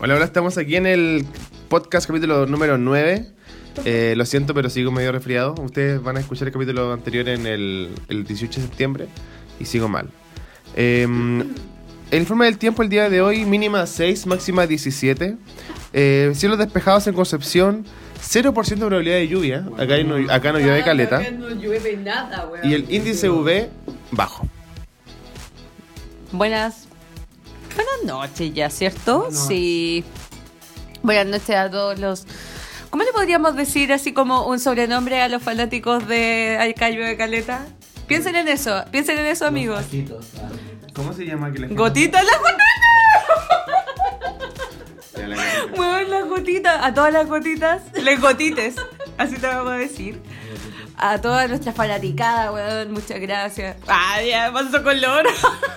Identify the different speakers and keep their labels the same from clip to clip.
Speaker 1: Hola, hola, estamos aquí en el podcast capítulo número 9. Eh, lo siento, pero sigo medio resfriado. Ustedes van a escuchar el capítulo anterior en el, el 18 de septiembre y sigo mal. Eh, el informe del tiempo el día de hoy, mínima 6, máxima 17. Eh, cielos despejados en Concepción, 0% de probabilidad de lluvia. Acá no, acá no llueve caleta.
Speaker 2: Acá no llueve nada, weón.
Speaker 1: Y el índice UV bajo.
Speaker 2: Buenas. Buenas noches ya, ¿cierto? Sí. Buenas noches a todos los. ¿Cómo le podríamos decir así como un sobrenombre a los fanáticos de Acá llueve caleta? Piensen en eso, piensen en eso, amigos.
Speaker 1: ¿Cómo se llama que
Speaker 2: Gotita la gotita. Mueven las gotitas, a todas las gotitas, les gotites, así te vamos a decir. A todas nuestras fanaticadas, weón, muchas gracias. Ah, ya, pasó color.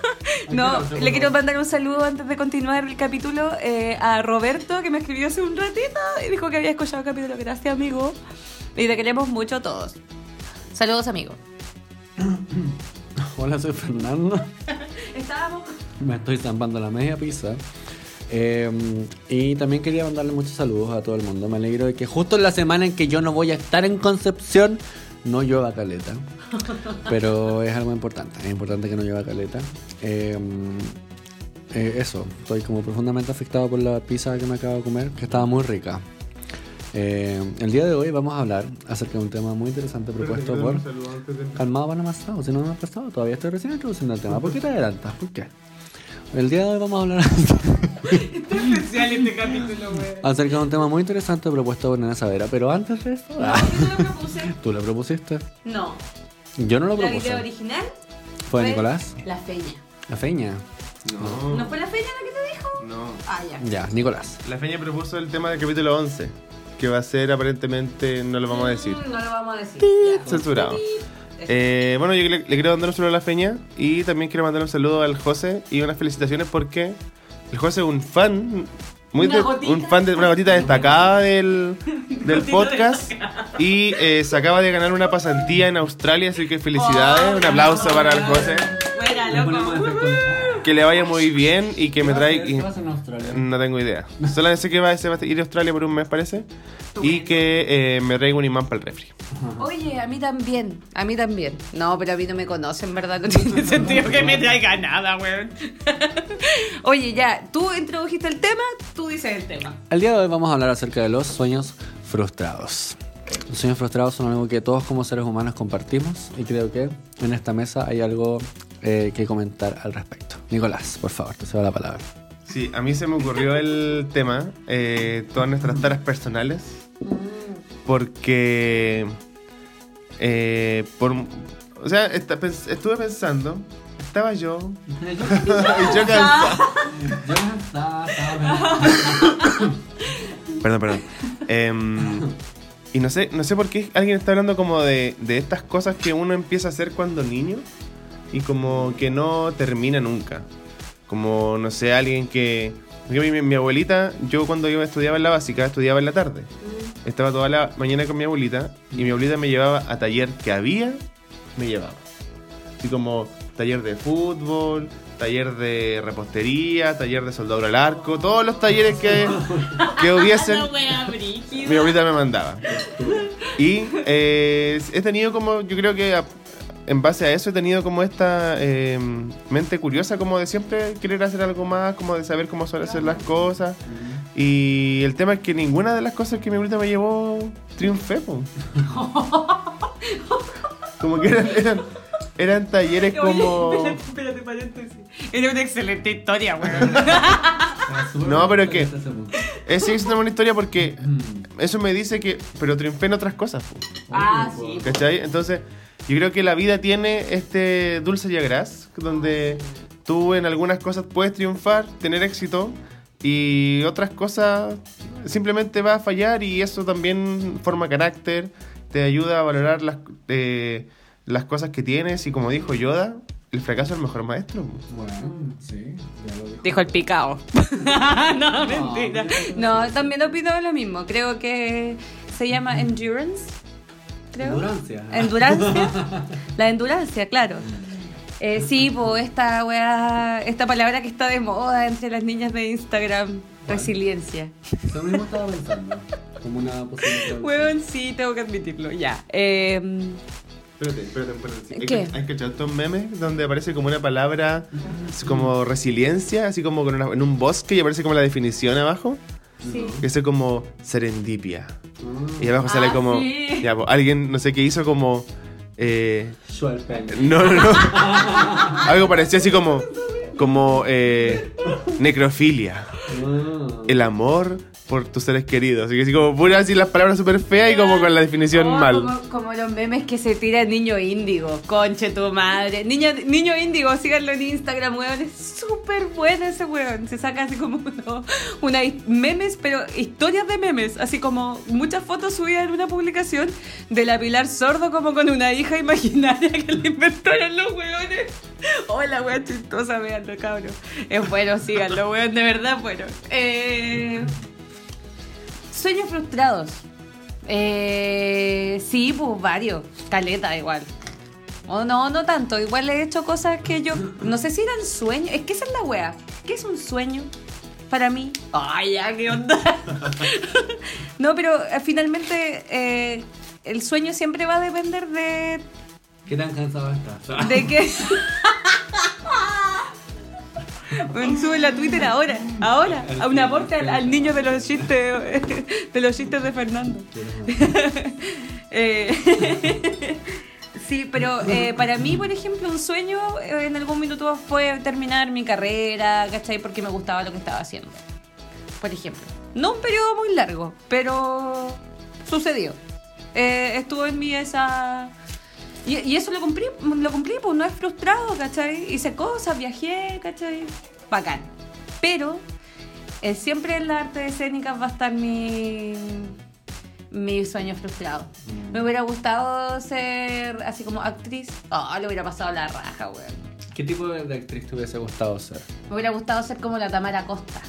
Speaker 2: no, le quiero mandar un saludo antes de continuar el capítulo eh, a Roberto, que me escribió hace un ratito y dijo que había escuchado el capítulo. Gracias, amigo. Y te queremos mucho a todos. Saludos, amigo.
Speaker 3: Hola, soy Fernando.
Speaker 2: Estábamos.
Speaker 3: Me estoy zampando la media pizza. Eh, y también quería mandarle muchos saludos a todo el mundo. Me alegro de que justo en la semana en que yo no voy a estar en Concepción, no llueva caleta. Pero es algo importante. Es importante que no llueva caleta. Eh, eh, eso, estoy como profundamente afectado por la pizza que me acabo de comer, que estaba muy rica. Eh, el día de hoy vamos a hablar acerca de un tema muy interesante propuesto por... Calmado, van a más si no me ha pasado, todavía estoy recién introduciendo el tema. ¿Por qué te adelantas? ¿Por qué? El día de hoy vamos a hablar
Speaker 2: especial este capítulo, weón.
Speaker 3: acerca de un tema muy interesante propuesto por Nena Savera, pero antes de eso... ah,
Speaker 2: ¿Yo lo propuse?
Speaker 3: ¿Tú lo propusiste?
Speaker 2: No.
Speaker 3: Yo no lo
Speaker 2: La idea
Speaker 3: propuse.
Speaker 2: original
Speaker 3: ¿Fue Nicolás?
Speaker 2: La feña.
Speaker 3: La Feña.
Speaker 1: No.
Speaker 2: ¿No fue la feña la que te dijo?
Speaker 1: No.
Speaker 2: Ah, ya.
Speaker 3: Ya, Nicolás.
Speaker 1: La Feña propuso el tema del capítulo 11, que va a ser aparentemente, no lo vamos a decir,
Speaker 2: Mm, No lo vamos a decir. Ya.
Speaker 1: censurado. Eh, bueno, yo le, le quiero mandar un saludo a la Feña y también quiero mandar un saludo al José y unas felicitaciones porque el José es un fan, muy
Speaker 2: Una
Speaker 1: de-
Speaker 2: gotita.
Speaker 1: un fan de una gotita destacada del, podcast y eh, se acaba de ganar una pasantía en Australia, así que felicidades,
Speaker 2: Oh,
Speaker 1: un aplauso para el José,
Speaker 2: Buena, loco.
Speaker 1: Que le vaya muy bien y que me traiga...
Speaker 3: ¿Qué pasa en Australia?
Speaker 1: No tengo idea. Solo sé que va, a ir a Australia por un mes, parece. Y que eh, me traiga un imán para el refri.
Speaker 2: Oye, a mí también. A mí también. No, pero a mí no me conocen, ¿verdad? No tiene sentido que me traiga nada, weón. Oye, ya, tú introdujiste el tema, tú dices el tema.
Speaker 3: El día de hoy vamos a hablar acerca de los sueños frustrados. Los sueños frustrados son algo que todos como seres humanos compartimos y creo que en esta mesa hay algo eh, que comentar al respecto. Nicolás, por favor, te cedo la palabra.
Speaker 1: Sí, a mí se me ocurrió el tema, eh, todas nuestras taras personales, porque... eh, por, o sea, esta- pens- estuve pensando, estaba yo, y yo cansado. Perdón, perdón. Em, y no sé, no sé por qué alguien está hablando como de, de estas cosas que uno empieza a hacer cuando niño y como que no termina nunca. Como, no sé, alguien que... Mi, mi abuelita, yo cuando yo estudiaba en la básica, estudiaba en la tarde. Estaba toda la mañana con mi abuelita y mi abuelita me llevaba a taller que había, me llevaba. Así como taller de fútbol, taller de repostería, taller de soldadura al arco, todos los talleres que, que hubiesen, mi abuelita me mandaba. Y eh, he tenido como, yo creo que en base a eso he tenido como esta eh, mente curiosa como de siempre querer hacer algo más, como de saber cómo suelen hacer las cosas. Y el tema es que ninguna de las cosas que mi abuelita me llevó triunfé. po. Como que eran, eran, eran talleres como...
Speaker 2: Espérate, espérate, paréntesis. Era una excelente historia, weón.
Speaker 1: No, pero ¿qué? Es, sí, es una buena historia porque eso me dice que... Pero triunfé en otras cosas. po.
Speaker 2: ah, sí.
Speaker 1: ¿Cachai? Entonces, yo creo que la vida tiene este dulce y agraz, donde tú en algunas cosas puedes triunfar, tener éxito, y otras cosas simplemente va a fallar, y eso también forma carácter, te ayuda a valorar las, eh, las cosas que tienes, y como dijo Yoda, el fracaso es el mejor maestro.
Speaker 3: Bueno, sí, ya lo dijo.
Speaker 2: Dijo el picao. no, mentira. No, también opino lo mismo. Creo que se llama endurance. Creo.
Speaker 3: Endurancia.
Speaker 2: Endurancia. La endurancia, claro. Eh, sí, pues esta weá, esta palabra que está de moda entre las niñas de Instagram. Resiliencia.
Speaker 3: Eso mismo estaba pensando. Como una posibilidad.
Speaker 2: Weón, sí, tengo que admitirlo. Ya. Eh,
Speaker 1: Espérate, espérate, espérate. ¿Hay
Speaker 2: ¿Qué?
Speaker 1: que- ¿Hay cachado estos memes donde aparece como una palabra es como resiliencia, así como con una- en un bosque y aparece como la definición abajo?
Speaker 2: sí.
Speaker 1: Que es como serendipia.
Speaker 3: Mm.
Speaker 1: Y abajo sale
Speaker 2: Ah,
Speaker 1: como.
Speaker 2: sí.
Speaker 1: Ya, pues, alguien, no sé qué hizo como. Eh, no, no, no. Algo parecía así como. Como. Eh, necrofilia.
Speaker 3: Ah.
Speaker 1: El amor por tus seres queridos. Así que así como puras así las palabras súper feas y como con la definición
Speaker 2: Oh,
Speaker 1: mal.
Speaker 2: Como, como los memes que se tira niño índigo. Conche tu madre. Niño, niño índigo, síganlo en Instagram, weón. Es súper bueno ese weón. Se saca así como uno- una memes, pero historias de memes. Así como muchas fotos subidas en una publicación de la Pilar Sordo como con una hija imaginaria que le inventaron los weones. Hola, weón chistosa, veanlo, cabrón. Es bueno, síganlo, weón, de verdad, bueno. Eh... Sueños frustrados. Eh, sí, pues varios. Caleta igual. O no, no tanto. Igual he hecho cosas que yo. No sé si eran sueños. Es que esa es la wea. ¿Qué es un sueño? Para mí. Ay, ya, qué onda. no, pero eh, finalmente eh, el sueño siempre va a depender de.
Speaker 3: ¿Qué tan cansado estás?
Speaker 2: de que. Sube la Twitter ahora, ahora, a un aporte al, al niño de los chistes, de los chistes de Fernando. Eh, sí, pero eh, para mí, por ejemplo, un sueño eh, en algún minuto fue terminar mi carrera, ¿cachai? Porque me gustaba lo que estaba haciendo. Por ejemplo. No un periodo muy largo, pero sucedió. Eh, estuvo en mí esa... Y, y eso lo cumplí, lo cumplí, pues no es frustrado, ¿cachai? Hice cosas, viajé, ¿cachai? Bacán. Pero eh, siempre en las artes escénicas va a estar mi, mi sueño frustrado. Me hubiera gustado ser así como actriz. Oh, le hubiera pasado la raja, weón.
Speaker 3: ¿Qué tipo de actriz te hubiese gustado ser?
Speaker 2: Me hubiera gustado ser como la Tamara Costa.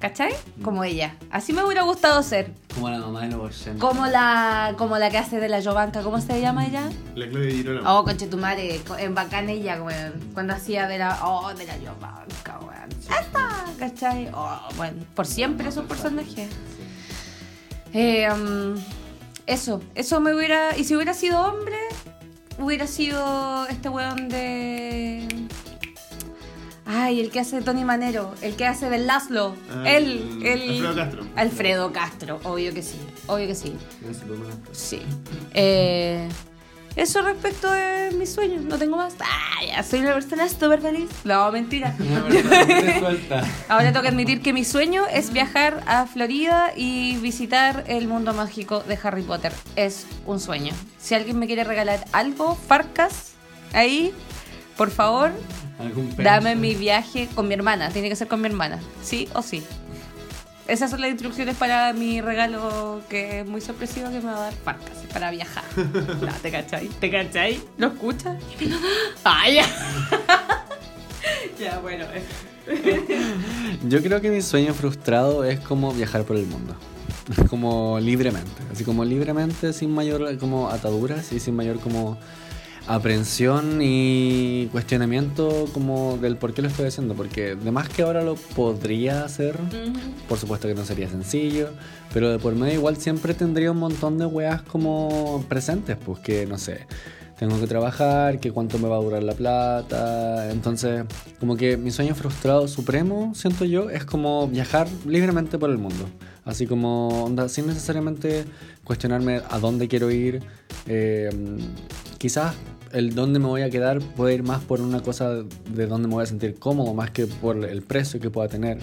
Speaker 2: ¿Cachai? Como ella. Así me hubiera gustado ser.
Speaker 3: Como la mamá de los 80.
Speaker 2: Como la, como la que hace de la Jovanka. ¿Cómo se llama ella?
Speaker 1: La Claudia Girolamo.
Speaker 2: Oh, conchetumare, co- en bacán ella, weón. Cuando hacía de la. Oh, de la Jovanka, weón. ¡Esta! ¿Cachai? Oh, bueno, por siempre es un personaje. Eh, um, eso, eso me hubiera. Y si hubiera sido hombre, hubiera sido este weón de. Ay, el que hace Tony Manero, el que hace del Laszlo.
Speaker 1: Ah,
Speaker 2: él, él.
Speaker 1: Alfredo Castro.
Speaker 2: Alfredo Castro, obvio que sí, obvio que sí.
Speaker 3: No
Speaker 2: Sí. Eh, eso respecto de mis sueños, no tengo más. Ah, ya, soy una persona súper feliz. No, mentira.
Speaker 3: Suelta.
Speaker 2: Ahora tengo que admitir que mi sueño es viajar a Florida y visitar el mundo mágico de Harry Potter. Es un sueño. Si alguien me quiere regalar algo, Farcas, ahí, por favor, dame mi viaje con mi hermana. Tiene que ser con mi hermana, sí o sí. Esas son las instrucciones para mi regalo que es muy sorpresivo que me va a dar Farcas para viajar. No, ¿Te cachai? ¿Te cachai? ¿Lo escuchas? ¡Ay, ya! ya, bueno.
Speaker 3: Yo creo que mi sueño frustrado es como viajar por el mundo. Como libremente. Así como libremente, sin mayor como ataduras y sin mayor como aprensión y cuestionamiento como del por qué lo estoy haciendo. Porque de más que ahora lo podría hacer, por supuesto que no sería sencillo, pero de por medio igual siempre tendría un montón de weas como presentes, pues que no sé, tengo que trabajar, que cuánto me va a durar la plata, entonces como que mi sueño frustrado supremo, siento yo, es como viajar libremente por el mundo, así como onda, sin necesariamente cuestionarme a dónde quiero ir, eh, quizás el dónde me voy a quedar puede ir más por una cosa de dónde me voy a sentir cómodo, más que por el precio que pueda tener.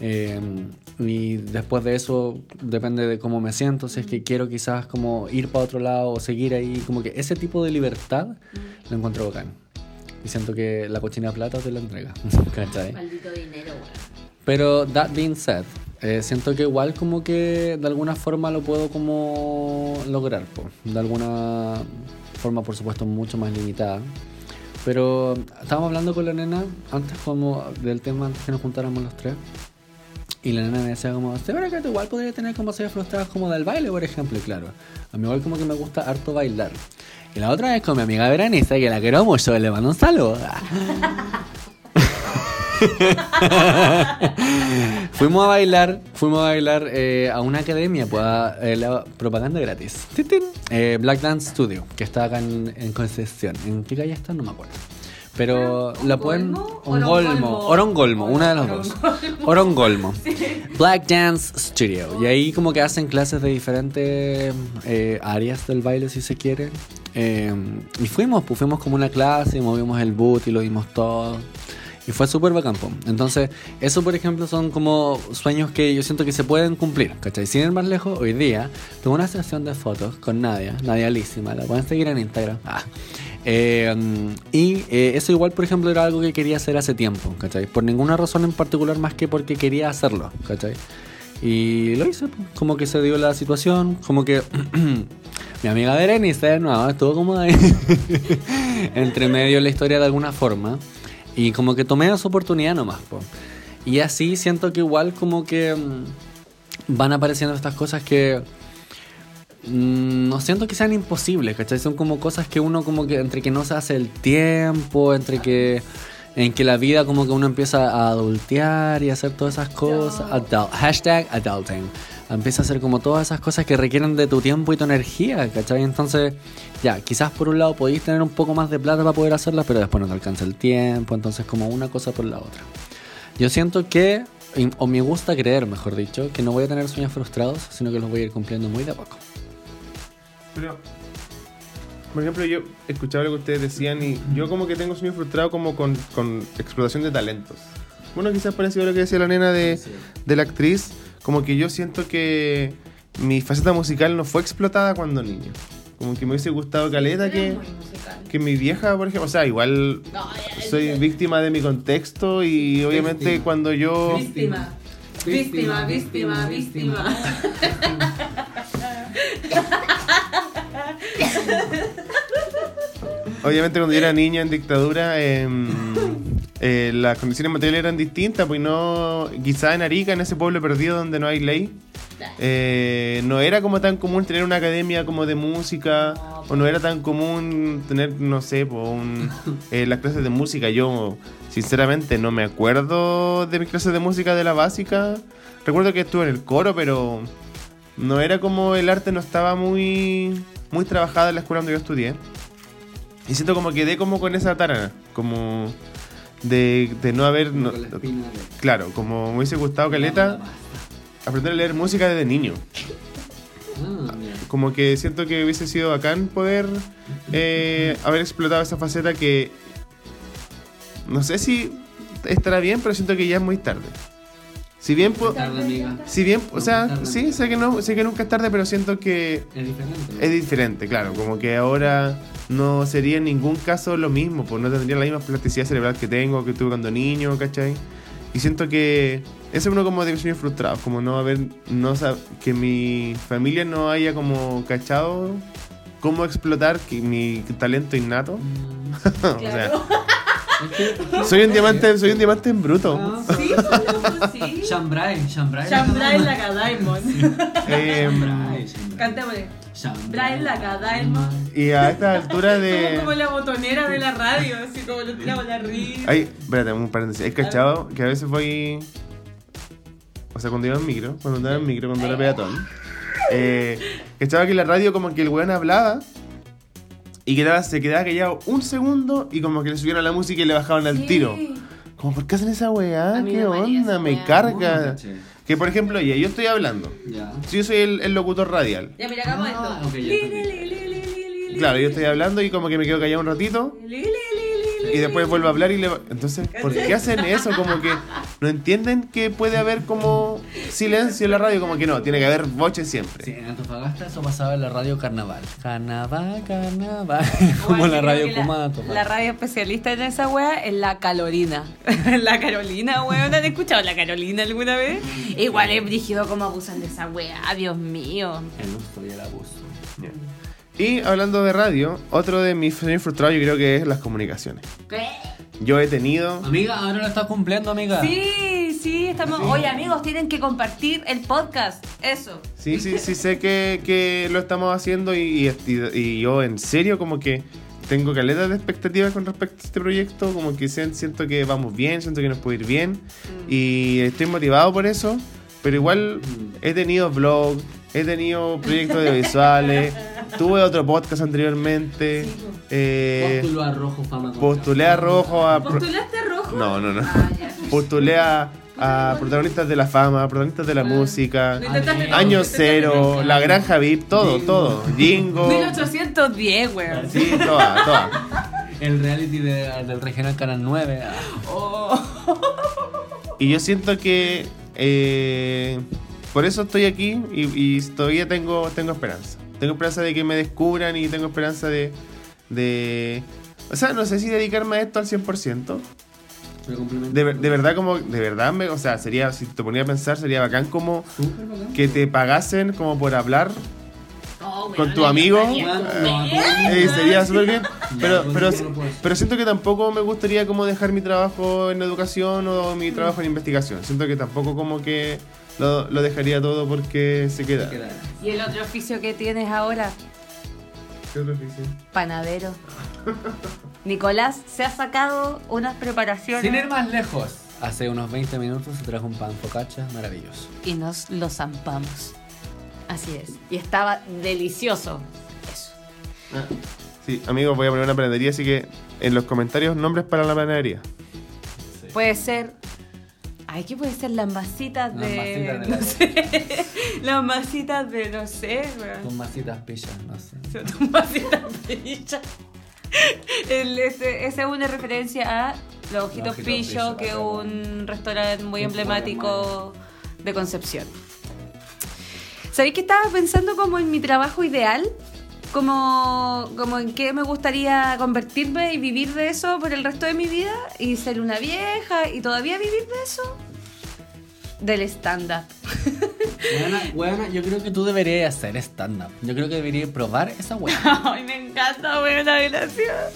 Speaker 3: Eh, y después de eso depende de cómo me siento, si es que quiero quizás como ir para otro lado o seguir ahí, como que ese tipo de libertad lo encuentro bacán. Y siento que la cochina plata te la entrega. ¿Cachai?
Speaker 2: Maldito dinero,
Speaker 3: Pero that being said, eh, siento que igual como que de alguna forma lo puedo como lograr, po. de alguna forma por supuesto mucho más limitada. Pero estábamos hablando con la nena antes como del tema antes que nos juntáramos los tres. Y la nena me decía como, ¿se verá que tú igual podría tener como ser frustradas como del baile, por ejemplo? Y claro, a mí igual como que me gusta harto bailar. Y la otra vez con mi amiga Veraniza, que la quiero mucho, le mando un saludo. fuimos a bailar, fuimos a bailar eh, a una academia, pues a, eh, la propaganda gratis. Eh, Black Dance Studio, que está acá en, en Concepción. ¿En qué calle está? No me acuerdo. Pero la pueden.
Speaker 2: Orongolmo?
Speaker 3: Orongolmo. Una de las dos. Orongolmo. Black Dance Studio. Y ahí como que hacen clases de diferentes eh, áreas del baile, si se quiere. Eh, y fuimos, pues fuimos como una clase, y movimos el boot y lo dimos todo. Y fue súper bacán. Entonces, eso por ejemplo son como sueños que yo siento que se pueden cumplir. ¿Cachai? Sin ir más lejos, hoy día tengo una sesión de fotos con Nadia, Nadia Lísima, la pueden seguir en Instagram. Ah. Eh, y eh, eso igual, por ejemplo, era algo que quería hacer hace tiempo, ¿cachai? Por ninguna razón en particular más que porque quería hacerlo, ¿cachai? Y lo hice, como que se dio la situación, como que mi amiga Berenice, no, estuvo como ahí entre medio de la historia de alguna forma. Y como que tomé esa oportunidad nomás, po. Y así siento que igual como que mm, van apareciendo estas cosas que mm, no siento que sean imposibles, ¿cachai? Son como cosas que uno como que entre que no se hace el tiempo, entre que en que la vida como que uno empieza a adultear y hacer todas esas cosas. Adult, hashtag adulting. Empieza a hacer como todas esas cosas que requieren de tu tiempo y tu energía, ¿cachai? Entonces, ya, quizás por un lado podéis tener un poco más de plata para poder hacerlas, pero después no te alcanza el tiempo, entonces como una cosa por la otra. Yo siento que, o me gusta creer, mejor dicho, que no voy a tener sueños frustrados, sino que los voy a ir cumpliendo muy de a poco.
Speaker 1: Pero, por ejemplo, yo escuchaba lo que ustedes decían y yo como que tengo sueño frustrado como con, con explotación de talentos. Bueno, quizás parecido a lo que decía la nena de, de la actriz, como que yo siento que mi faceta musical no fue explotada cuando niño. Como que me hubiese gustado caleta que, que mi vieja, por ejemplo, o sea, igual soy víctima de mi contexto y obviamente
Speaker 3: Víctima.
Speaker 1: cuando yo...
Speaker 2: Víctima. Víctima, víctima, víctima.
Speaker 1: Obviamente cuando yo era niña en dictadura, em, eh, las condiciones materiales eran distintas, pues no, quizá en Arica, en ese pueblo perdido donde no hay ley, eh, no era como tan común tener una academia como de música, o no era tan común tener, no sé, un- eh, las clases de música. Yo, sinceramente, no me acuerdo de mis clases de música de la básica. Recuerdo que estuve en el coro, pero no era como el arte no estaba muy, muy trabajada en la escuela donde yo estudié. Y siento como quedé como con esa tara, como de, de no haber... no- claro, como me hubiese gustado Caleta aprender a leer música desde niño.
Speaker 3: Ah,
Speaker 1: Como que siento que hubiese sido bacán poder eh, haber explotado esa faceta que... No sé si estará bien, pero siento que ya es muy tarde. Si bien... po- si bien, o sea, sí, sé que, no, sé que nunca es tarde, pero siento que
Speaker 3: Es diferente.
Speaker 1: es diferente, claro. Como que ahora no sería en ningún caso lo mismo, pues no tendría la misma plasticidad cerebral que tengo, que tuve cuando niño, ¿cachai? Y siento que ese es uno como de mis sueños frustrados, como no haber, no que mi familia no haya como cachado cómo explotar que- mi talento innato. o sea, soy un diamante, soy un diamante en bruto.
Speaker 2: Sí, pues, sí.
Speaker 3: Shambrai, Shambrai.
Speaker 2: Shambrai la Diamond.
Speaker 1: Em,
Speaker 2: Cantémosle. Shambrai la Diamond.
Speaker 1: y a esta altura
Speaker 2: Somos
Speaker 1: de...
Speaker 2: como la botonera de la radio, así como lo tiramos la risa.
Speaker 1: Ay, espérate, un paréntesis. ¿Hay cachado que a veces voy. O sea, cuando iba en micro, cuando andaba en micro, cuando era peatón. Eh, cachaba que en la radio, como que el weón hablaba. Y quedaba, se quedaba callado un segundo y como que le subieron la música y le bajaban al
Speaker 2: Sí.
Speaker 1: tiro. Como, ¿por qué hacen esa weá? ¿Qué
Speaker 2: me
Speaker 1: onda? Me
Speaker 2: weá.
Speaker 1: carga. Que por ejemplo, oye, yo estoy hablando.
Speaker 3: Ya.
Speaker 1: Si yo soy el, el locutor radial.
Speaker 2: Ya, mira, hagamos
Speaker 3: Ah,
Speaker 2: esto.
Speaker 3: ok, ya
Speaker 2: Li,
Speaker 3: entendí.
Speaker 2: li, li, li, li, li,
Speaker 1: Claro, yo estoy hablando y como que me quedo callado un ratito. Y después
Speaker 2: li,
Speaker 1: vuelvo a hablar y le... Entonces, ¿por qué hacen eso? Como que no entienden que puede haber como silencio en la radio, como que no, tiene que haber boches siempre.
Speaker 3: Sí, en Antofagasta eso pasaba en la radio Carnaval. Carnaval, Carnaval. Como
Speaker 2: Bueno,
Speaker 3: la radio de
Speaker 2: La, la radio especialista en esa wea es la Carolina. la Carolina, weón. ¿Han escuchado la Carolina alguna vez? Igual es brígido como abusan de esa wea, Dios mío.
Speaker 3: El uso y el abuso.
Speaker 1: Y hablando de radio, otro de mis sueños frustrados yo creo que es las comunicaciones.
Speaker 2: ¿Qué?
Speaker 1: Yo he tenido...
Speaker 3: Amiga, ahora lo estás cumpliendo, amiga.
Speaker 2: Sí, sí, estamos. Oye, amigos, tienen que compartir el podcast. Eso.
Speaker 1: Sí, sí, sí sé que, que lo estamos haciendo y, y- y yo en serio como que tengo caleta de expectativas con respecto a este proyecto, como que siento que vamos bien, siento que nos puede ir bien y estoy motivado por eso, pero igual he tenido vlog, he tenido proyectos audiovisuales, tuve otro podcast anteriormente, eh,
Speaker 3: Postuló a Rojo Fama.
Speaker 1: postulé a Rojo a...
Speaker 2: ¿Postulaste rojo?
Speaker 1: No, no, no.
Speaker 2: Ah.
Speaker 1: Postulé a, a protagonistas de la fama, protagonistas de la música,
Speaker 2: intentaste todo,
Speaker 1: Año Cero. La Granja VIP, todo,
Speaker 3: Jingo.
Speaker 1: todo. Jingo.
Speaker 2: 1810, weón.
Speaker 1: Sí, toda, toda.
Speaker 3: El reality de- del regional Canal 9. ah.
Speaker 2: Oh.
Speaker 1: Y yo siento que eh, por eso estoy aquí y, y todavía tengo, tengo esperanza. Tengo esperanza de que me descubran y tengo esperanza de, de... O sea, no sé si dedicarme a esto al 100%.
Speaker 3: Me complemento.
Speaker 1: De, de verdad, como... De verdad, me, o sea, sería... Si te ponía a pensar, sería bacán como que te pagasen como por hablar
Speaker 2: Oh,
Speaker 1: con tu amigo. Eh, sería súper bien. Pero, pero,
Speaker 3: no puedo.
Speaker 1: pero siento que tampoco me gustaría como dejar mi trabajo en educación o mi trabajo en investigación. Siento que tampoco como que lo, lo dejaría todo porque se queda.
Speaker 2: ¿Y el otro oficio que tienes ahora?
Speaker 1: ¿Qué otro oficio?
Speaker 2: Panadero. Nicolás se ha sacado unas preparaciones
Speaker 3: Sin ir más lejos. Hace unos 20 minutos se trajo un pan focaccia maravilloso.
Speaker 2: y nos lo zampamos. Así es. Y estaba delicioso. Eso.
Speaker 1: Ah, Sí, amigos, voy a poner una panadería, así que en los comentarios nombres para la panadería.
Speaker 2: Puede ser. Ay, ¿qué puede ser? Las masitas
Speaker 3: Las
Speaker 2: de.
Speaker 3: masitas de
Speaker 2: no
Speaker 3: la-
Speaker 2: sé. Las masitas de. No sé, weón.
Speaker 3: Con masitas pillas, no sé.
Speaker 2: Tus masitas pillas. Esa es una referencia a Los Ojitos
Speaker 3: Ojitos
Speaker 2: Pillo, que es un restaurante muy emblemático de Concepción. ¿Sabéis que estaba pensando como en mi trabajo ideal? Como, como en qué me gustaría convertirme y vivir de eso por el resto de mi vida y ser una vieja y todavía vivir de eso. Del stand-up.
Speaker 3: Buena, yo creo que tú deberías hacer stand-up. Yo creo que deberías probar esa weá.
Speaker 2: Ay, me encanta, buena, gracias.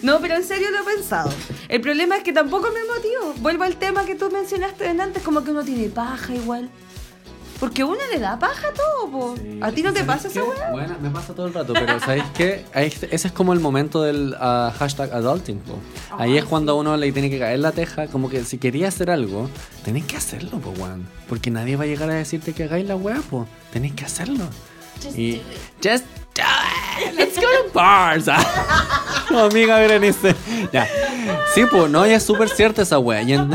Speaker 2: No, pero en serio lo he pensado. El problema es que tampoco me motivo. Vuelvo al tema que tú mencionaste antes, como que uno tiene paja igual. Porque uno le da paja todo, po. ¿A ti no te
Speaker 3: ¿Sabes
Speaker 2: pasa esa
Speaker 3: qué?
Speaker 2: weá?
Speaker 3: Bueno, me pasa todo el rato, pero ¿sabéis qué? Ahí- Ese es como el momento del ah, hashtag adulting. po. Ahí es cuando uno le tiene que caer la teja, como que si quería hacer algo, tenéis que hacerlo, po, weón. Porque nadie va a llegar a decirte que hagáis la weá, po. Tenéis que hacerlo. y just do it. Let's go to bars. amiga Berenice. Ya. Sí, pues, no, y es súper cierta esa weá. Y en,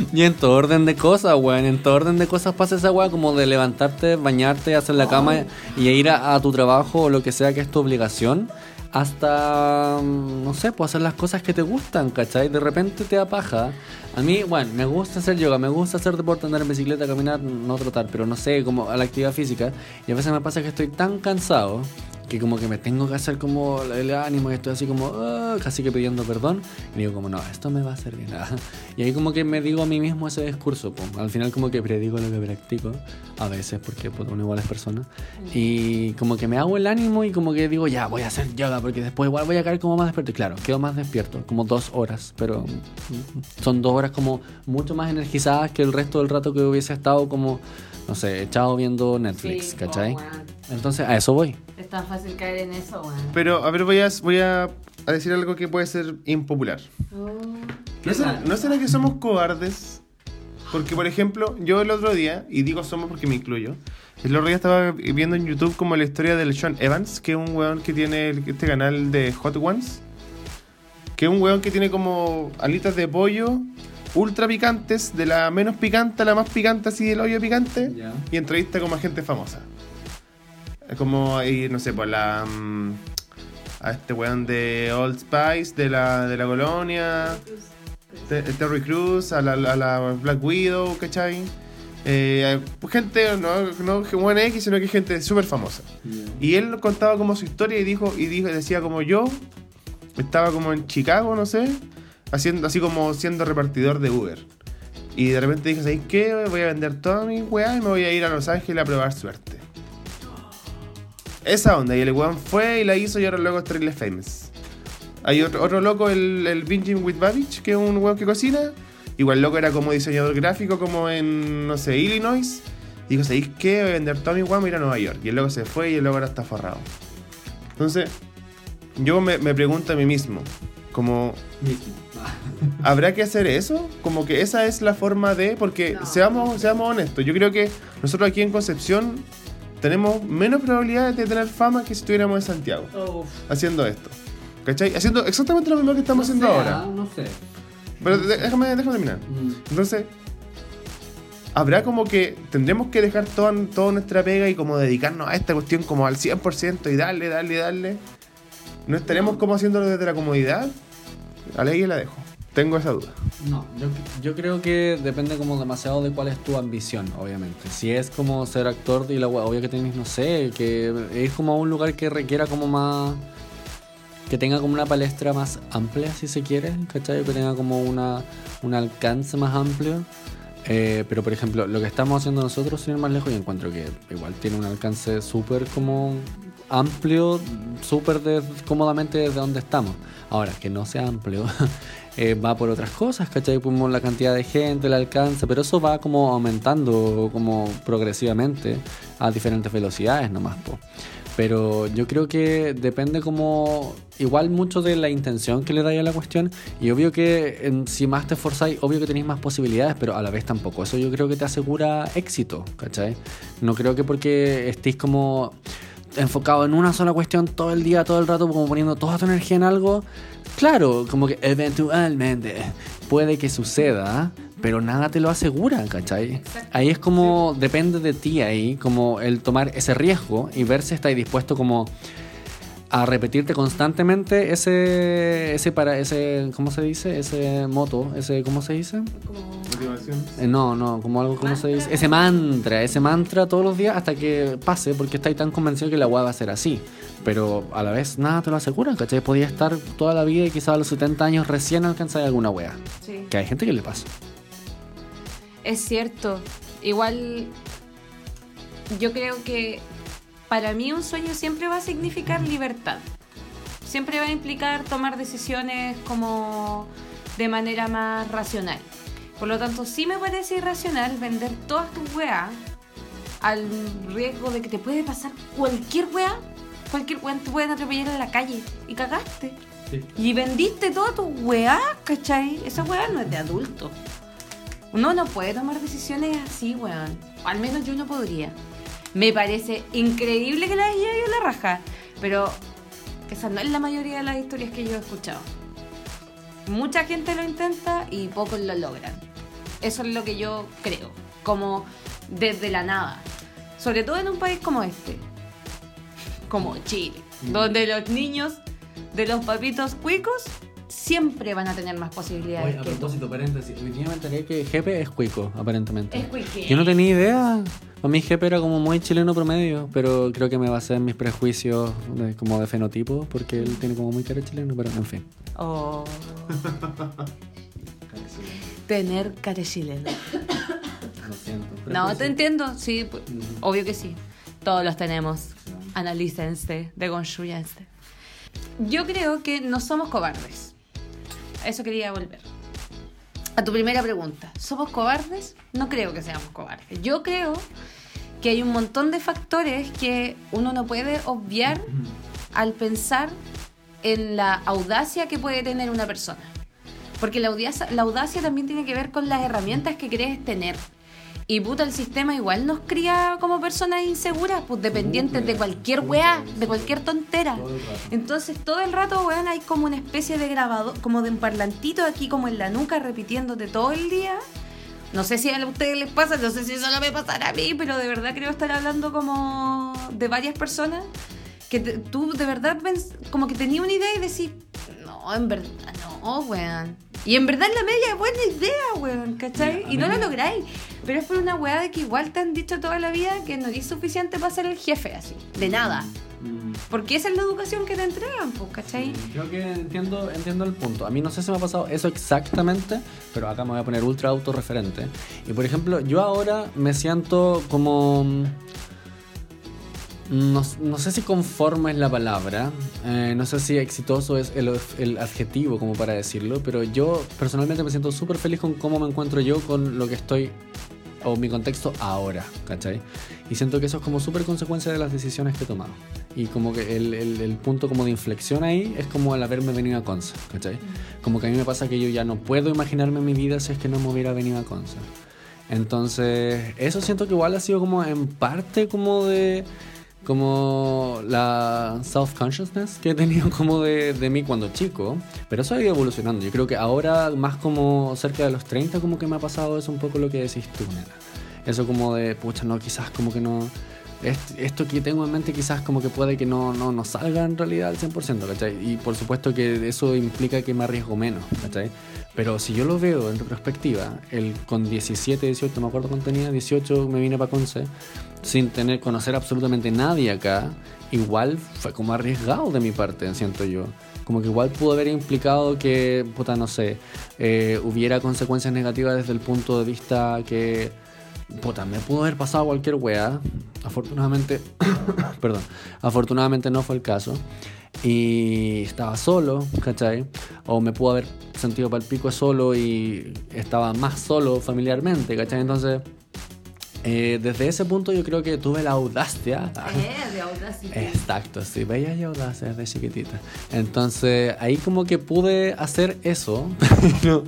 Speaker 3: y en todo orden de cosas, weón. En todo orden de cosas pasa esa weá como de levantarte, bañarte, hacer la cama y ir a, tu trabajo o lo que sea que es tu obligación. Hasta, mm, no sé, pues hacer las cosas que te gustan, ¿cachai? De repente te da paja. A mí, bueno, me gusta hacer yoga, me gusta hacer deporte, andar en bicicleta, caminar, no trotar, pero no sé, como a la actividad física. Y a veces me pasa que estoy tan cansado que como que me tengo que hacer como el ánimo y estoy así como "Ah", casi que pidiendo perdón y digo como no, esto me va a hacer bien y ahí como que me digo a mí mismo ese discurso po. al final como que predigo lo que practico a veces porque pues, uno igual es persona y como que me hago el ánimo y como que digo ya voy a hacer yoga porque después igual voy a caer como más despierto y claro, quedo más despierto como dos horas pero son dos horas como mucho más energizadas que el resto del rato que hubiese estado como no sé, echado viendo Netflix,
Speaker 2: Sí,
Speaker 3: ¿cachai?
Speaker 2: oh, weón.
Speaker 3: Entonces a eso voy.
Speaker 2: Es tan fácil caer en eso, weón.
Speaker 1: Pero, a ver, voy a, voy a, a decir algo que puede ser impopular.
Speaker 2: Oh.
Speaker 1: ¿No será, ¿No será que somos cobardes? Porque, por ejemplo, yo el otro día, y digo somos porque me incluyo, el otro día estaba viendo en YouTube como la historia del Sean Evans, que es un weón que tiene este canal de Hot Ones. Que es un weón que tiene como alitas de pollo ultra picantes, de la menos picante a la más picante, así del hoyo picante, y entrevista como a gente famosa. Como ahí, no sé, pues la. mm, a este weón de Old Spice, de la, de la colonia. Te- Terry Crews, a la, a la Black Widow, ¿cachai? Eh, pues gente, no, no que buena X, sino que gente súper famosa. Y él contaba como su historia y dijo, y dijo, decía como yo, estaba como en Chicago, no sé, haciendo, así como siendo repartidor de Uber. Y de repente dije, ¿sabes qué? Voy a vender toda mi weá y me voy a ir a Los Ángeles a probar suerte. Esa onda, y el weón fue y la hizo y ahora luego es terrible famous. Hay otro, otro loco, el, el Binging with Babbage, que es un weón que cocina. Igual loco era como diseñador gráfico, como en, no sé, Illinois. Y dijo, ¿sabéis qué? Voy a vender me voy a ir a Nueva York. Y el loco se fue y el loco ahora está forrado. Entonces, yo me, me pregunto a mí mismo, como. ¿habrá que hacer eso? Como que esa es la forma de, porque seamos, seamos honestos, yo creo que nosotros aquí en Concepción tenemos menos probabilidades de tener fama que si estuviéramos en Santiago haciendo esto. ¿Cachai? Haciendo exactamente lo mismo que estamos haciendo ahora.
Speaker 3: No sé.
Speaker 1: Pero déjame, déjame terminar. Entonces, habrá como que tendremos que dejar toda, toda nuestra pega y como dedicarnos a esta cuestión como al 100% y darle, darle, darle. ¿No estaremos como haciéndolo desde la comodidad? A la la dejo. Tengo esa duda.
Speaker 3: No, yo, creo que depende como demasiado de cuál es tu ambición, obviamente. Si es como ser actor y la wea, obvio que tienes, no sé, que ir como un lugar que requiera como más... Que tenga como una palestra más amplia, si se quiere, ¿cachai? Que tenga como una, un alcance más amplio. Eh, pero por ejemplo, lo que estamos haciendo nosotros, sin ir más lejos, yo encuentro que igual tiene un alcance súper como amplio, súper cómodamente desde donde estamos. Ahora, que no sea amplio, eh, va por otras cosas, ¿cachai? Como la cantidad de gente, el alcance, pero eso va como aumentando como progresivamente a diferentes velocidades nomás, po. Pero yo creo que depende como igual mucho de la intención que le dais a la cuestión y obvio que si más te esforzáis, obvio que tenéis más posibilidades, pero a la vez tampoco. Eso yo creo que te asegura éxito, ¿cachai? No creo que porque estéis como enfocado en una sola cuestión todo el día, todo el rato, como poniendo toda tu energía en algo, claro, como que eventualmente puede que suceda, pero nada te lo asegura, ¿cachai? Ahí es como, depende de ti ahí, como el tomar ese riesgo y ver si estás dispuesto como a repetirte constantemente ese, ese para, ese, ¿cómo se dice? Ese moto, ese, ¿cómo se dice?
Speaker 2: Como...
Speaker 1: Motivación.
Speaker 3: Eh, no, no, como algo, ¿cómo se dice? Ese mantra, ese mantra todos los días hasta que pase, porque estáis tan convencido que la weá va a ser así. Pero a la vez nada te lo asegura, ¿cachai? Podía estar toda la vida y quizás a los 70 años recién alcanzar alguna weá.
Speaker 2: Sí.
Speaker 3: Que hay gente que le pasa.
Speaker 2: Es cierto. Igual yo creo que para mí un sueño siempre va a significar libertad. Siempre va a implicar tomar decisiones como de manera más racional. Por lo tanto, sí me parece irracional vender todas tus weas al riesgo de que te puede pasar cualquier wea. Cualquier wea te pueden atropellar en la calle y cagaste. Y vendiste toda tu weá, ¿cachai? Esa weá no es de adulto. Uno no puede tomar decisiones así, weón. Al menos yo no podría. Me parece increíble que la haya ido la raja. Pero esa no es la mayoría de las historias que yo he escuchado. Mucha gente lo intenta y pocos lo logran. Eso es lo que yo creo. Como desde la nada. Sobre todo en un país como este. Como Chile. Donde los niños de los papitos cuicos siempre van a tener más posibilidades que tú.
Speaker 3: paréntesis, hoy día me enteré que Jepe es cuico, aparentemente.
Speaker 2: Es cuique.
Speaker 3: Yo no tenía idea. A mí Jepe era como muy chileno promedio, pero creo que me basé en mis prejuicios de- como de fenotipo, porque él tiene como muy cara chileno, pero en fin.
Speaker 2: Oh. Tener cara chileno.
Speaker 3: Lo siento.
Speaker 2: No, te entiendo, sí, pu- obvio que sí. Todos los tenemos. Analícense, deconstruyanse. Yo creo que no somos cobardes. A eso quería volver. A tu primera pregunta. ¿Somos cobardes? No creo que seamos cobardes. Yo creo que hay un montón de factores que uno no puede obviar al pensar en la audacia que puede tener una persona. Porque la audacia, la audacia también tiene que ver con las herramientas que crees tener. Y puta, el sistema igual nos cría como personas inseguras, pues dependientes de cualquier weá, de cualquier tontera. Entonces todo el rato, weón, hay como una especie de grabador, como de un parlantito aquí como en la nuca repitiéndote todo el día. No sé si a ustedes les pasa, no sé si solo me pasará a mí, pero de verdad creo estar hablando como de varias personas que te- tú de verdad como que tenías una idea y decís, no, en verdad, no, weón. Y en verdad la media es buena idea, weón, ¿cachai? Y no lo lográis. Pero es por una weá de que igual te han dicho toda la vida que no es suficiente para ser el jefe, así, de nada. Porque esa es la educación que te entregan, pues, ¿cachai?
Speaker 3: Creo que entiendo, entiendo el punto. A mí no sé si me ha pasado eso exactamente, pero acá me voy a poner ultra autorreferente. Y por ejemplo, yo ahora me siento como... No, no sé si conforme es la palabra, eh, no sé si exitoso es el, el adjetivo como para decirlo, pero yo personalmente me siento súper feliz con cómo me encuentro yo con lo que estoy o mi contexto ahora, ¿cachai? Y siento que eso es como súper consecuencia de las decisiones que he tomado. Y como que el, el- el punto como de inflexión ahí es como el haberme venido a Conce, ¿cachai? Como que a mí me pasa que yo ya no puedo imaginarme mi vida si es que no me hubiera venido a Conce. Entonces, eso siento que igual ha sido como en parte como de como la self-consciousness que he tenido como de, de mí cuando chico, pero eso ha ido evolucionando. Yo creo que ahora, más como cerca de los 30, como que me ha pasado eso un poco lo que decís tú, nena. Eso como de, pucha, no, quizás como que no... est- Esto que tengo en mente quizás como que puede que no, no, no salga en realidad al 100%, ¿cachai? Y por supuesto que eso implica que me arriesgo menos, ¿cachai? Pero si yo lo veo en retrospectiva, el, con 17, 18, no me acuerdo cuánto tenía, 18 me vine para Conce, sin tener, conocer absolutamente nadie acá, igual fue como arriesgado de mi parte, siento yo. Como que igual pudo haber implicado que, puta, no sé, eh, hubiera consecuencias negativas desde el punto de vista que, puta, me pudo haber pasado cualquier weá. Afortunadamente, perdón, afortunadamente no fue el caso. Y estaba solo, ¿cachai? O me pudo haber sentido palpico solo y estaba más solo familiarmente, ¿cachai? Entonces, eh, desde ese punto yo creo que tuve la audacia.
Speaker 2: Eh, de Audacity.
Speaker 3: Exacto, sí, bella y audacia desde chiquitita. Entonces, ahí como que pude hacer eso, pero,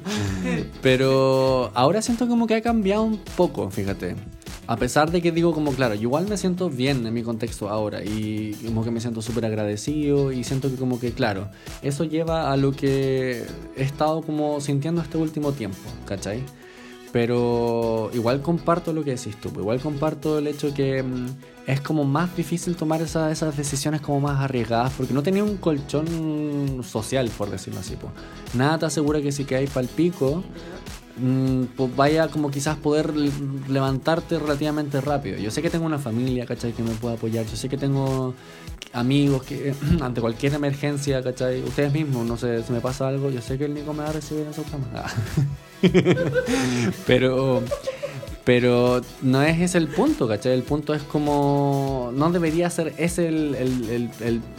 Speaker 3: pero ahora siento como que ha cambiado un poco, fíjate. A pesar de que digo como, claro, yo igual me siento bien en mi contexto ahora y como que me siento súper agradecido y siento que como que, claro, eso lleva a lo que he estado como sintiendo este último tiempo, ¿cachai? Pero igual comparto lo que decís tú, igual comparto el hecho que mm, es como más difícil tomar esa- esas decisiones como más arriesgadas porque no tenía un colchón social, por decirlo así. po. Nada te asegura que si quedáis pal pico, mm, pues vaya como quizás poder levantarte relativamente rápido. Yo sé que tengo una familia, ¿cachai? Que me puede apoyar. Yo sé que tengo amigos que ante cualquier emergencia, ¿cachai? Ustedes mismos, no sé, si me pasa algo, yo sé que el Nico me va a recibir en su cama. Ah. pero pero no es ese el punto, ¿cachai? El punto es como no debería ser ese el, el-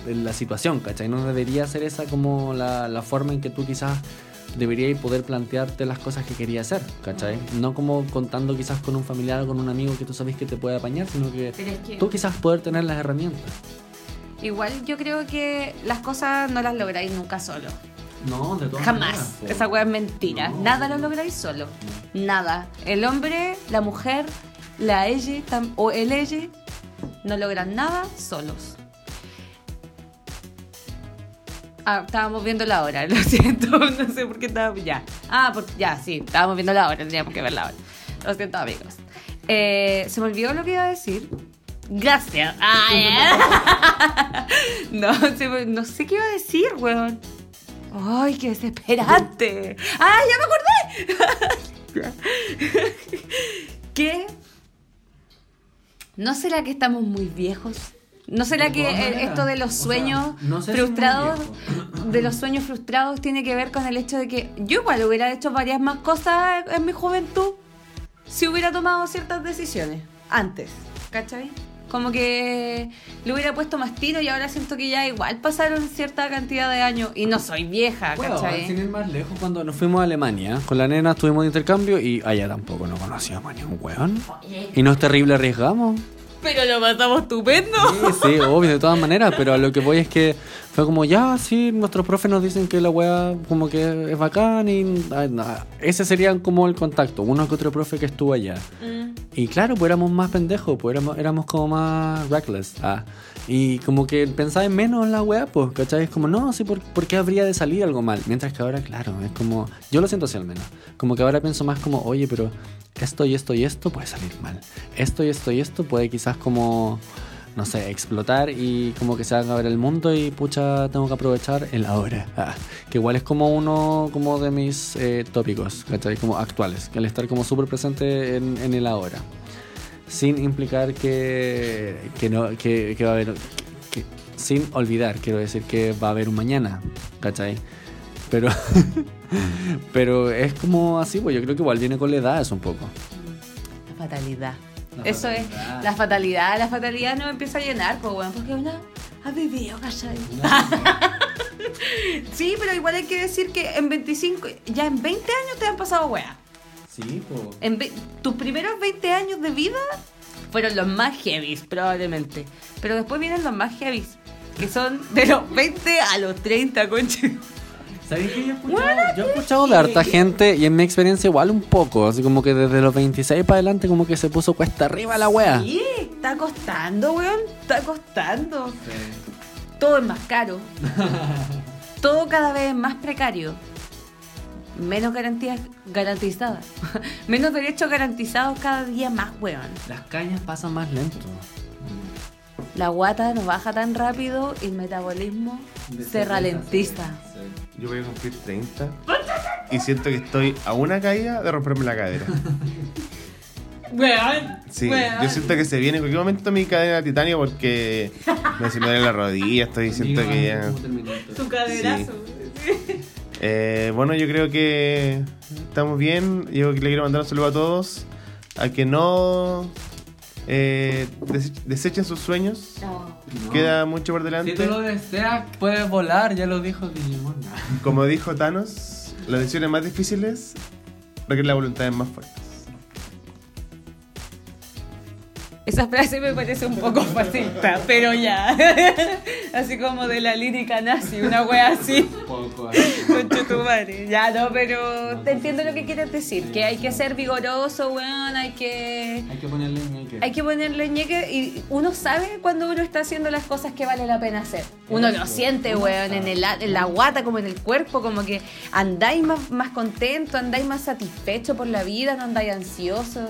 Speaker 3: el- la situación, ¿cachai? No debería ser esa como la, la forma en que tú quizás deberías poder plantearte las cosas que querías hacer, ¿cachai? No como contando quizás con un familiar o con un amigo que tú sabes que te puede apañar, sino que
Speaker 2: es que
Speaker 3: tú quizás poder tener las herramientas.
Speaker 2: Igual yo creo que las cosas no las lográis nunca solo.
Speaker 3: No, de todas
Speaker 2: Jamás. Esa weá es mentira.
Speaker 3: No.
Speaker 2: Nada lo lográis solo. Nada. El hombre, la mujer, la ella tam- o el ella no logran nada solos. Ah, estábamos viendo la hora, lo siento, no sé por qué estábamos. Ya. Ah, por- ya, sí, estábamos viendo la hora, teníamos que ver la hora. Lo siento, amigos. Eh, se me olvidó lo que iba a decir. Gracias. No, me- no sé qué iba a decir, weón. Ay, qué desesperante. ¡Ah, ya me acordé! ¿Qué? ¿No será que estamos muy viejos? ¿No será que eh, esto de los
Speaker 3: O sea,
Speaker 2: sueños
Speaker 3: no sé si
Speaker 2: frustrados, de los sueños frustrados tiene que ver con el hecho de que yo igual hubiera hecho varias más cosas en mi juventud si hubiera tomado ciertas decisiones antes, ¿cachai? Como que le hubiera puesto más tiro y ahora siento que ya igual pasaron cierta cantidad de años y no soy vieja,
Speaker 3: Bueno,
Speaker 2: ¿cachai?
Speaker 3: sin ir más lejos, cuando nos fuimos a Alemania, con la nena estuvimos de intercambio y allá tampoco no conocíamos a ningún weón. Y no es terrible, arriesgamos.
Speaker 2: Pero lo pasamos estupendo.
Speaker 3: Sí, sí, obvio, de todas maneras, pero a lo que voy es que fue como, ya, sí, nuestros profes nos dicen que la weá como que es bacán y nah, ese sería como el contacto, uno que otro profe que estuvo allá.
Speaker 2: Mm.
Speaker 3: Y claro, pues éramos más pendejos, pues éramos, éramos como más reckless. ah. Y como que pensaba en menos en la weá, pues, ¿cachai? Es como, no, sí, ¿por, qué habría de salir algo mal? Mientras que ahora, claro, es como, yo lo siento así al menos. Como que ahora pienso más como, oye, pero esto y esto y esto puede salir mal. Esto y esto y esto puede quizás como, no sé, explotar y como que se haga ver el mundo y pucha, tengo que aprovechar el ahora. Ah, que igual es como uno como de mis eh, tópicos, ¿cachai? Como actuales, que el estar como súper presente en, en el ahora. Sin implicar que, que, no, que, que va a haber... que- sin olvidar, quiero decir que va a haber un mañana, ¿cachai? Pero, pero es como así, pues yo creo que igual viene con la edad eso un poco.
Speaker 2: La fatalidad.
Speaker 3: La
Speaker 2: Eso es, la fatalidad, la fatalidad no me empieza a llenar, pues bueno, porque una ha vivido, ¿cachai? Sí, pero igual hay que decir que en 25, ya en 20 años te han pasado weas.
Speaker 3: Sí, pues...
Speaker 2: En tus primeros 20 años de vida fueron los más heavies, probablemente. Pero después vienen los más heavies, que son de los 20 a los 30, conche.
Speaker 3: ¿Sabéis que yo he escuchado, yo he escuchado de harta gente y en mi experiencia igual un poco, así como que desde los 26 para adelante como que se puso cuesta arriba la wea.
Speaker 2: Sí, está costando, weón. Está costando. Todo es más caro. Todo cada vez es más precario. Menos garantías garantizadas. Menos derechos garantizados cada día más, weón.
Speaker 3: Las cañas pasan más lento.
Speaker 2: La guata no baja tan rápido y el metabolismo se ralentiza.
Speaker 1: Yo voy a cumplir 30 y siento que estoy a una caída de romperme la cadera.
Speaker 2: Weón.
Speaker 1: Sí, yo siento que se viene en cualquier momento mi cadena de titanio porque me se me duele la rodilla, estoy siento que ya...
Speaker 2: Tu caderazo.
Speaker 1: Eh, bueno, yo creo que estamos bien. Yo le quiero mandar un saludo a todos. A que no eh, des- desechen sus sueños.
Speaker 2: No.
Speaker 1: Queda mucho por delante.
Speaker 3: Si tú lo deseas, puedes volar, ya lo dijo Digimon.
Speaker 1: Como dijo Thanos, las decisiones más difíciles requieren la voluntad más fuertes.
Speaker 2: Esa frase me parece un poco fascista, pero ya. Así como de la lírica nazi, una wea así.
Speaker 3: Poco.
Speaker 2: Madre. Ya, no, pero te entiendo lo que quieres decir. Que hay que ser vigoroso, weón. Hay que.
Speaker 3: Hay que ponerle ñeque.
Speaker 2: Hay que ponerle ñeque y uno sabe cuando uno está haciendo las cosas que vale la pena hacer. Uno lo siente, weón, en, el, en la guata, como en el cuerpo, como que andáis más, más contento, andáis más satisfecho por la vida, no andáis ansioso.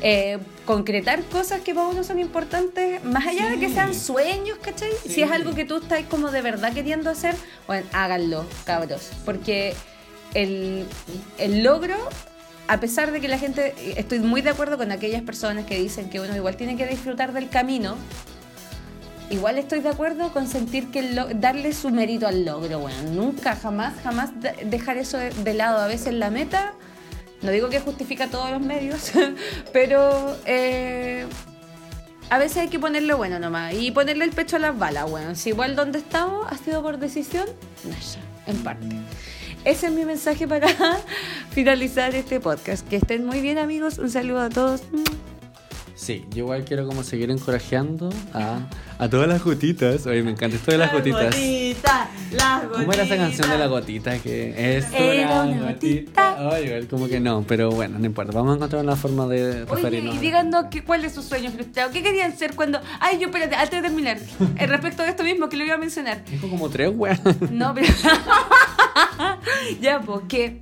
Speaker 2: Eh, concretar cosas que para uno son importantes, más allá de que sean sueños, ¿cachai? Si es algo que tú estás como de verdad queriendo hacer, bueno, háganlo, cabros. Porque el, el logro, a pesar de que la gente, estoy muy de acuerdo con aquellas personas que dicen que uno igual tiene que disfrutar del camino, igual estoy de acuerdo con sentir que el darle su mérito al logro, bueno, nunca, jamás, jamás de- dejar eso de, de lado. A veces la meta, no digo que justifica todos los medios, pero eh, a veces hay que ponerle bueno nomás y ponerle el pecho a las balas, bueno. Si igual donde estamos ha sido por decisión, Naya, en parte. Ese es mi mensaje para finalizar este podcast. Que estén muy bien amigos, un saludo a todos.
Speaker 3: Sí, yo igual quiero como seguir encorajeando a, a todas las gotitas. Oye, me encanta esto de las gotitas.
Speaker 2: gotitas, las gotitas.
Speaker 3: ¿Cómo era esa canción de la gotita? Que es
Speaker 2: Era una gotita.
Speaker 3: Ay, igual como que no, pero bueno, no importa. Vamos a encontrar una forma de
Speaker 2: Oye,
Speaker 3: referirnos.
Speaker 2: y díganos qué- cuál es su sueño frustrado. ¿Qué querían ser cuando.? Ay, yo espérate, antes de terminar. eh, respecto de esto mismo que lo iba a mencionar.
Speaker 3: Dijo como tres, weón.
Speaker 2: No, pero. ya, pues que.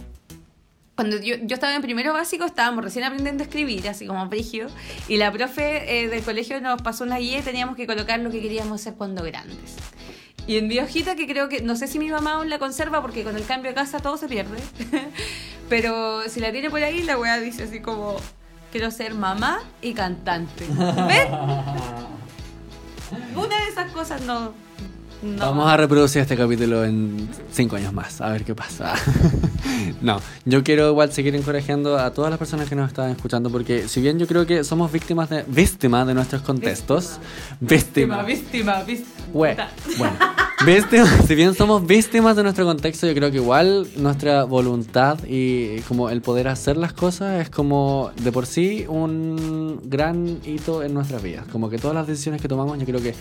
Speaker 2: Cuando yo, yo estaba en primero básico, estábamos recién aprendiendo a escribir, así como brígido, y la profe eh, del colegio nos pasó una guía y teníamos que colocar lo que queríamos ser cuando grandes. Y en mi hojita, que creo que, no sé si mi mamá aún la conserva, porque con el cambio de casa todo se pierde, pero si la tiene por ahí, la weá dice así como, quiero ser mamá y cantante. ¿Ven? Una de esas cosas no... no
Speaker 3: Vamos a reproducir este capítulo en cinco años más, a ver qué pasa. no, yo quiero igual seguir encorajeando a todas las personas que nos están escuchando, porque si bien yo creo que somos víctimas de, víctimas de nuestros contextos,
Speaker 2: Víctima,
Speaker 3: víctimas.
Speaker 2: víctima, víctima.
Speaker 3: Güey, bueno, víctimas, si bien somos víctimas de nuestro contexto, yo creo que igual nuestra voluntad y como el poder hacer las cosas es como de por sí un gran hito en nuestras vidas. Como que todas las decisiones que tomamos yo creo que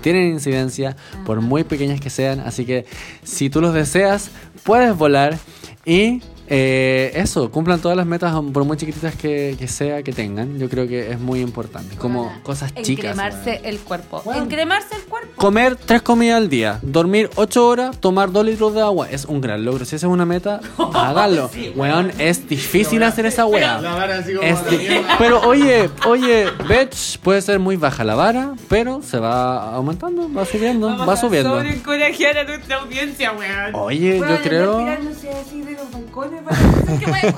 Speaker 3: tienen incidencia, por muy pequeñas que sean. Así que si tú los deseas, puedes volar y... eh, eso, cumplan todas las metas, por muy chiquititas que, que sea que tengan. Yo creo que es muy importante. Como
Speaker 2: Bueno,
Speaker 3: cosas chicas.
Speaker 2: Encremarse el cuerpo.
Speaker 3: Bueno.
Speaker 2: Encremarse el cuerpo.
Speaker 3: Comer tres comidas al día, dormir ocho horas, tomar dos litros de agua. Es un gran logro. Si esa es una meta, hágalo. weón, es difícil hacer esa weá. Pero oye, oye, bitch, puede ser muy baja la vara, pero se va aumentando, va subiendo,
Speaker 2: Vamos
Speaker 3: va
Speaker 2: a
Speaker 3: subiendo.
Speaker 2: sobrecorajear a nuestra audiencia, weón.
Speaker 3: Oye, yo creo.
Speaker 2: así de los balcones ay.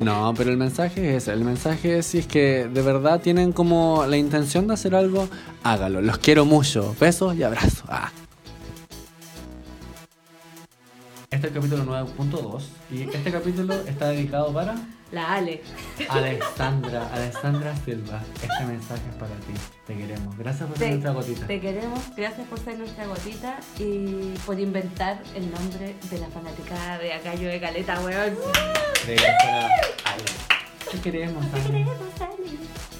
Speaker 3: No, pero el mensaje es ese. El mensaje es si es que de verdad tienen como la intención de hacer algo, hágalo. Los quiero mucho. Besos y abrazos. Ah. Este es el capítulo 9.2 y este capítulo está dedicado para
Speaker 2: La Ale.
Speaker 3: Alexandra, Alexandra Silva. Este mensaje es para ti. Te queremos. Gracias por ser
Speaker 2: Te,
Speaker 3: nuestra gotita.
Speaker 2: te queremos, gracias por ser nuestra gotita y por inventar el nombre de la fanaticada de Acayo de Caleta, weón.
Speaker 3: De para Ale. Te queremos, Ale.
Speaker 2: Te queremos, Ale.